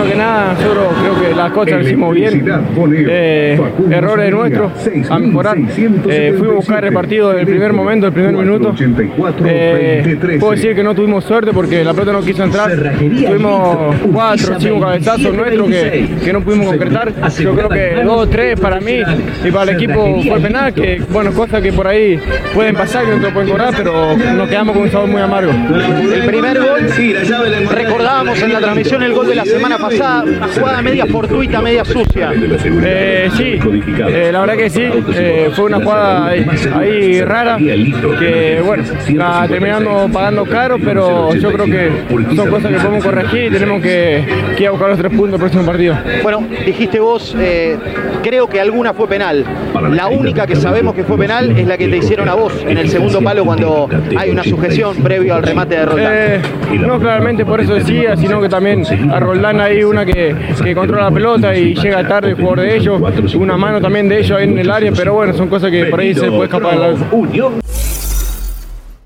primero que nada, nosotros creo que las cosas las hicimos bien. Eh, errores nuestros a mejorar. Eh, fuimos a buscar el partido del primer momento, del primer minuto. Eh, puedo decir que no tuvimos suerte porque la pelota no quiso entrar. Tuvimos cuatro, cinco cabezazos nuestros que, que no pudimos concretar. Yo creo que dos, tres para mí y para el equipo fue penal, que bueno, cosas que por ahí pueden pasar, que no te pueden cobrar, pero nos quedamos con un sabor muy amargo. El primer gol, recordábamos en la transmisión el gol de la semana pasada, una jugada media fortuita, media sucia. Eh, sí, eh, la verdad que sí, eh, fue una jugada ahí, ahí rara, que bueno, la terminamos pagando caro, pero yo creo que son cosas que podemos corregir y tenemos que, que ir a buscar los tres puntos el próximo partido. Bueno, dijiste vos, eh, creo que alguna fue penal. La única que sabemos que fue penal es la que te hicieron a vos en el segundo palo cuando hay una sujeción previo al remate de Roldán. No claramente por eso decía, sino que también a Roldán hay una que, controla la pelota y llega tarde el jugador de ellos, una mano también de ellos en el área, pero bueno, son cosas que por ahí se puede escapar. arco.